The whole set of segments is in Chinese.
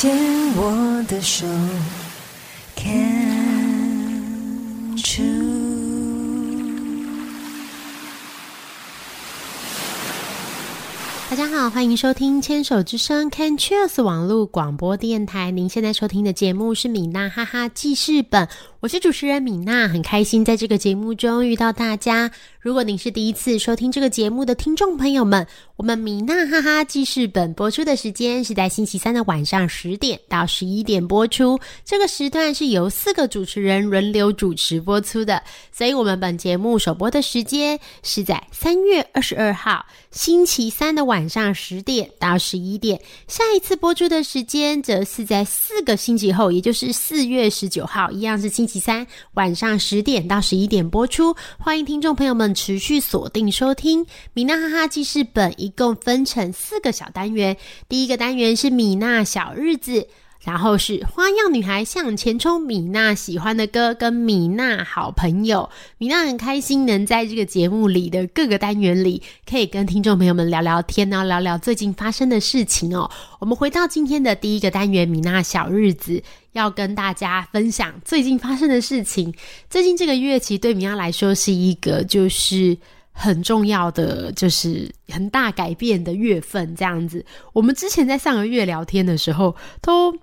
牵我的手。大家好，欢迎收听《牵手之声》Can Cheers 网络广播电台。您现在收听的节目是米娜哈哈记事本，我是主持人米娜，很开心在这个节目中遇到大家。如果您是第一次收听这个节目的听众朋友们，我们米娜哈哈记事本播出的时间是在星期三的晚上十点到十一点播出，这个时段是由四个主持人轮流主持播出的，所以我们本节目首播的时间是在三月二十二号星期三的晚晚上十点到十一点，下一次播出的时间则是在四个星期后，也就是四月十九号，一样是星期三晚上十点到十一点播出。欢迎听众朋友们持续锁定收听米娜哈哈记事本，一共分成四个小单元。第一个单元是米娜小日子。然后是花样女孩向前冲，米娜喜欢的歌跟米娜好朋友，米娜很开心能在这个节目里的各个单元里，可以跟听众朋友们聊聊天呢，聊聊最近发生的事情哦。我们回到今天的第一个单元，米娜小日子，要跟大家分享最近发生的事情。最近这个月其实对米娜来说是一个就是。很重要的就是很大改变的月份，这样子。我们之前在上个月聊天的时候，都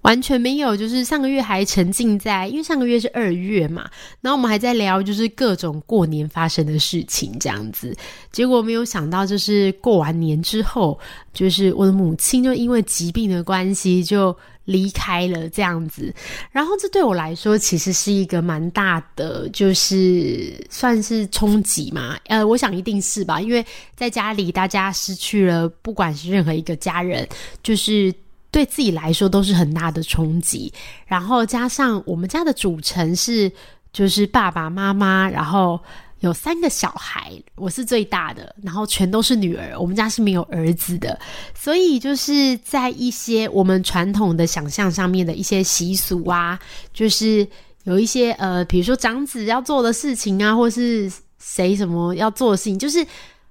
完全没有，就是上个月还沉浸在，因为上个月是二月嘛，然后我们还在聊就是各种过年发生的事情这样子。结果没有想到，就是过完年之后，就是我的母亲就因为疾病的关系就。离开了这样子，然后这对我来说其实是一个蛮大的，就是算是冲击嘛。呃，我想一定是吧，因为在家里大家失去了，不管是任何一个家人，就是对自己来说都是很大的冲击。然后加上我们家的组成是，就是爸爸妈妈，然后。有三个小孩，我是最大的，然后全都是女儿。我们家是没有儿子的，所以就是在一些我们传统的想象上面的一些习俗啊，就是有一些呃，比如说长子要做的事情啊，或是谁什么要做的事情，就是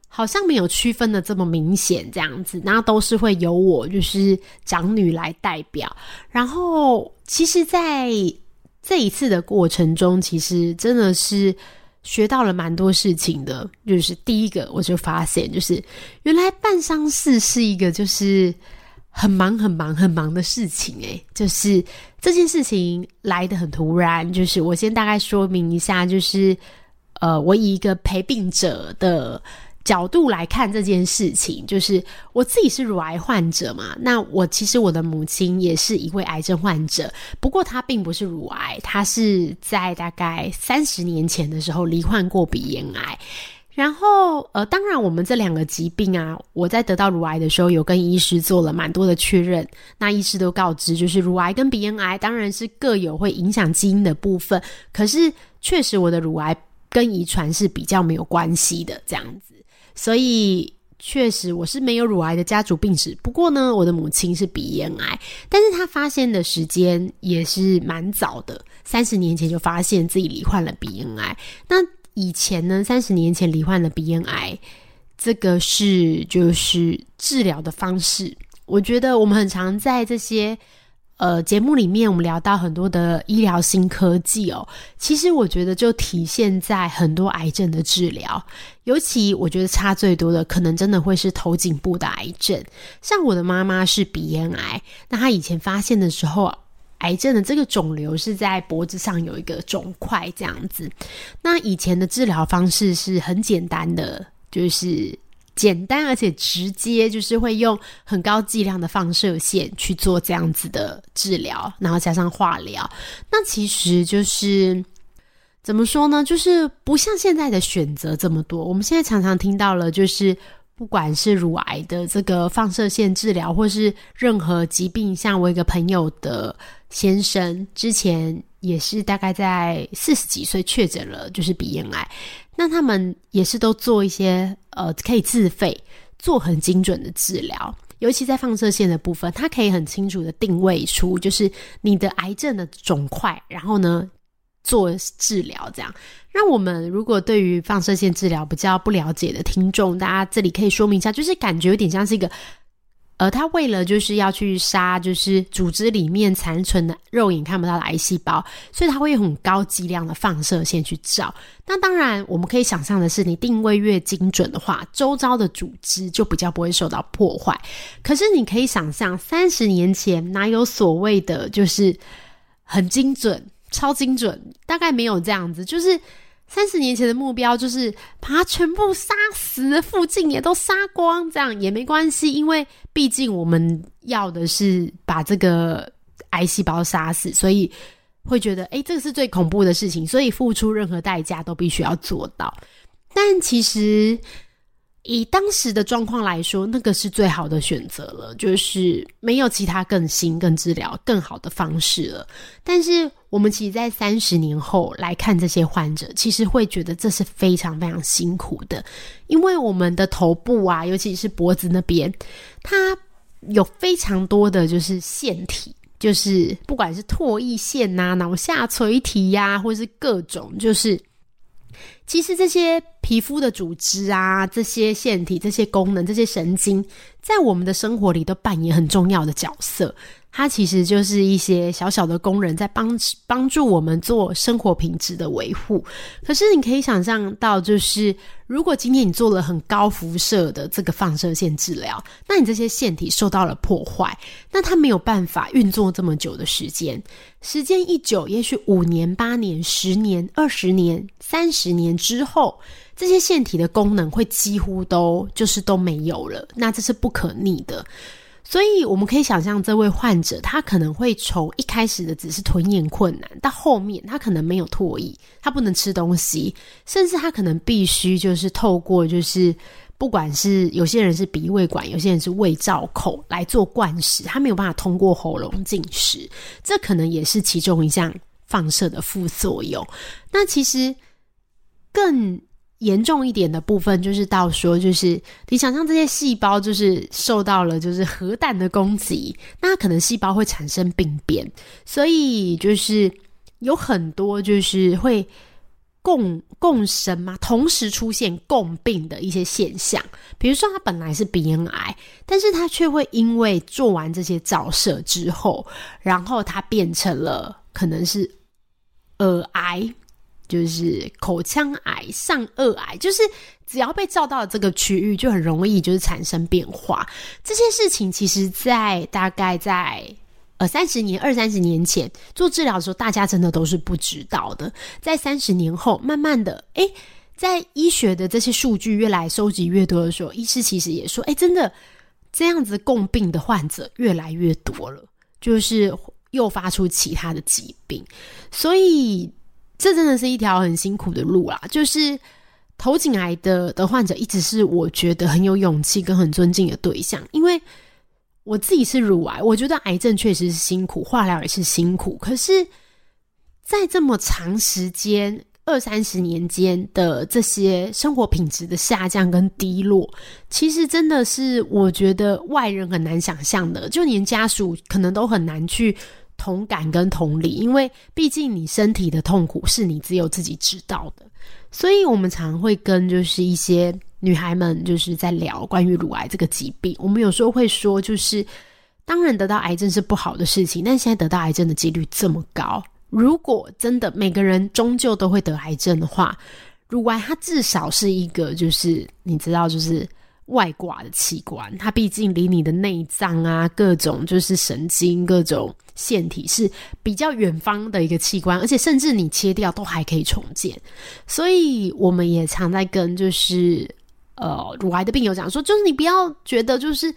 好像没有区分的这么明显这样子，然后都是会由我就是长女来代表。然后其实，在这一次的过程中，其实真的是。学到了蛮多事情的，就是第一个，我就发现，就是原来办丧事是一个就是很忙、很忙、很忙的事情。诶，就是这件事情来的很突然。就是我先大概说明一下，就是呃，我以一个陪病者的。角度来看这件事情，就是我自己是乳癌患者嘛。那我其实我的母亲也是一位癌症患者，不过她并不是乳癌，她是在大概三十年前的时候罹患过鼻咽癌。然后呃，当然我们这两个疾病啊，我在得到乳癌的时候有跟医师做了蛮多的确认。那医师都告知，就是乳癌跟鼻咽癌当然是各有会影响基因的部分，可是确实我的乳癌跟遗传是比较没有关系的，这样子。所以确实我是没有乳癌的家族病史，不过呢，我的母亲是鼻咽癌，但是她发现的时间也是蛮早的，三十年前就发现自己罹患了鼻咽癌。那以前呢，三十年前罹患了鼻咽癌，这个是就是治疗的方式。我觉得我们很常在这些。呃，节目里面我们聊到很多的医疗新科技哦，其实我觉得就体现在很多癌症的治疗，尤其我觉得差最多的，可能真的会是头颈部的癌症。像我的妈妈是鼻咽癌，那她以前发现的时候，癌症的这个肿瘤是在脖子上有一个肿块这样子。那以前的治疗方式是很简单的，就是。简单而且直接，就是会用很高剂量的放射线去做这样子的治疗，然后加上化疗。那其实就是怎么说呢？就是不像现在的选择这么多。我们现在常常听到了，就是不管是乳癌的这个放射线治疗，或是任何疾病，像我一个朋友的先生，之前也是大概在四十几岁确诊了，就是鼻咽癌。那他们也是都做一些呃，可以自费做很精准的治疗，尤其在放射线的部分，它可以很清楚的定位出就是你的癌症的肿块，然后呢做治疗这样。那我们如果对于放射线治疗比较不了解的听众，大家这里可以说明一下，就是感觉有点像是一个，而，他为了就是要去杀，就是组织里面残存的肉眼看不到的癌细胞，所以他会用很高剂量的放射线去照。那当然，我们可以想象的是，你定位越精准的话，周遭的组织就比较不会受到破坏。可是你可以想象，三十年前哪有所谓的就是很精准、超精准？大概没有这样子，就是。三十年前的目标就是把它全部杀死，附近也都杀光，这样也没关系，因为毕竟我们要的是把这个癌细胞杀死，所以会觉得，哎，这个是最恐怖的事情，所以付出任何代价都必须要做到。但其实。以当时的状况来说，那个是最好的选择了，就是没有其他更新、更治疗、更好的方式了。但是，我们其实，在三十年后来看这些患者，其实会觉得这是非常非常辛苦的，因为我们的头部啊，尤其是脖子那边，它有非常多的就是腺体，就是不管是唾液腺呐、脑下垂体呀，或是各种就是。其实这些皮肤的组织啊，这些腺体、这些功能、这些神经，在我们的生活里都扮演很重要的角色。它其实就是一些小小的工人，在帮帮助我们做生活品质的维护。可是你可以想象到，就是如果今天你做了很高辐射的这个放射线治疗，那你这些腺体受到了破坏，那它没有办法运作这么久的时间。时间一久，也许五年、八年、十年、二十年、三十年之后，这些腺体的功能会几乎都就是都没有了。那这是不可逆的。所以我们可以想象，这位患者他可能会从一开始的只是吞咽困难，到后面他可能没有唾液，他不能吃东西，甚至他可能必须就是透过就是不管是有些人是鼻胃管，有些人是胃造口来做灌食，他没有办法通过喉咙进食，这可能也是其中一项放射的副作用。那其实更。严重一点的部分就是到说，就是你想象这些细胞就是受到了就是核弹的攻击，那可能细胞会产生病变，所以就是有很多就是会共共生嘛，同时出现共病的一些现象。比如说，他本来是鼻咽癌，但是他却会因为做完这些照射之后，然后它变成了可能是耳癌。就是口腔癌、上颚癌，就是只要被照到这个区域，就很容易就是产生变化。这些事情其实，在大概在呃三十年、二三十年前做治疗的时候，大家真的都是不知道的。在三十年后，慢慢的，哎，在医学的这些数据越来收集越多的时候，医师其实也说，哎，真的这样子共病的患者越来越多了，就是诱发出其他的疾病，所以。这真的是一条很辛苦的路啦，就是头颈癌的的患者一直是我觉得很有勇气跟很尊敬的对象，因为我自己是乳癌，我觉得癌症确实是辛苦，化疗也是辛苦，可是，在这么长时间二三十年间的这些生活品质的下降跟低落，其实真的是我觉得外人很难想象的，就连家属可能都很难去。同感跟同理，因为毕竟你身体的痛苦是你只有自己知道的，所以我们常会跟就是一些女孩们就是在聊关于乳癌这个疾病。我们有时候会说，就是当然得到癌症是不好的事情，但现在得到癌症的几率这么高，如果真的每个人终究都会得癌症的话，乳癌它至少是一个就是你知道就是。外挂的器官，它毕竟离你的内脏啊，各种就是神经、各种腺体是比较远方的一个器官，而且甚至你切掉都还可以重建。所以我们也常在跟就是呃乳癌的病友讲说，就是你不要觉得就是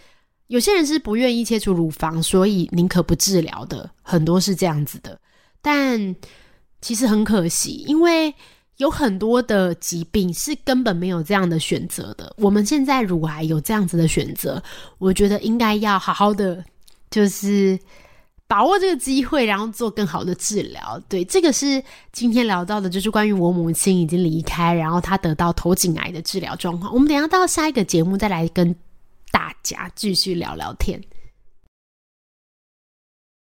有些人是不愿意切除乳房，所以宁可不治疗的，很多是这样子的。但其实很可惜，因为。有很多的疾病是根本没有这样的选择的。我们现在乳癌有这样子的选择，我觉得应该要好好的，就是把握这个机会，然后做更好的治疗。对，这个是今天聊到的，就是关于我母亲已经离开，然后她得到头颈癌的治疗状况。我们等下到下一个节目再来跟大家继续聊聊天。